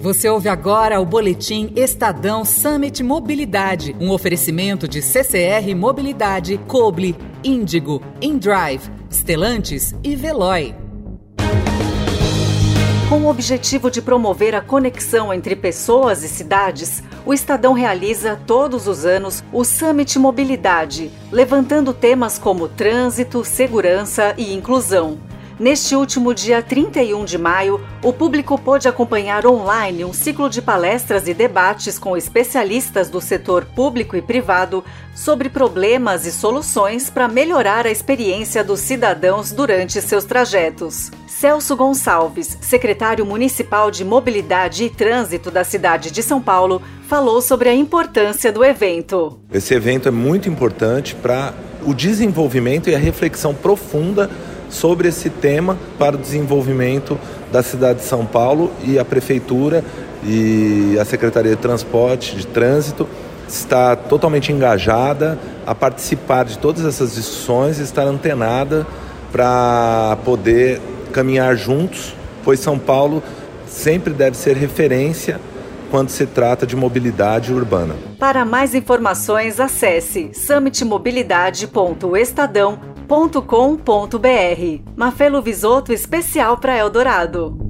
Você ouve agora o boletim Estadão Summit Mobilidade, um oferecimento de CCR Mobilidade, Coble, Índigo, InDrive, Stellantis e Veloy. Com o objetivo de promover a conexão entre pessoas e cidades, o Estadão realiza todos os anos o Summit Mobilidade, levantando temas como trânsito, segurança e inclusão. Neste último dia 31 de maio, o público pôde acompanhar online um ciclo de palestras e debates com especialistas do setor público e privado sobre problemas e soluções para melhorar a experiência dos cidadãos durante seus trajetos. Celso Gonçalves, secretário municipal de Mobilidade e Trânsito da cidade de São Paulo, falou sobre a importância do evento. Esse evento é muito importante para o desenvolvimento e a reflexão profunda sobre esse tema para o desenvolvimento da cidade de São Paulo e a prefeitura e a Secretaria de Transporte, de Trânsito está totalmente engajada a participar de todas essas discussões, estar antenada para poder caminhar juntos, pois São Paulo sempre deve ser referência quando se trata de mobilidade urbana. Para mais informações, acesse summitmobilidade.estadão.com com.br Mafelo Visoto especial para Eldorado.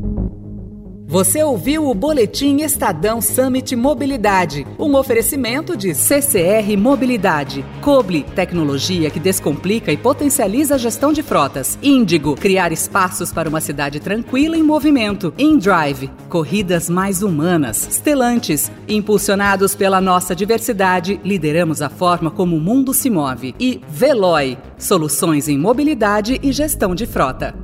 Você ouviu o Boletim Estadão Summit Mobilidade, um oferecimento de CCR Mobilidade, Coble, tecnologia que descomplica e potencializa a gestão de frotas, Índigo, criar espaços para uma cidade tranquila em movimento, InDrive, corridas mais humanas, Stellantis, impulsionados pela nossa diversidade, lideramos a forma como o mundo se move, e Veloy, soluções em mobilidade e gestão de frota.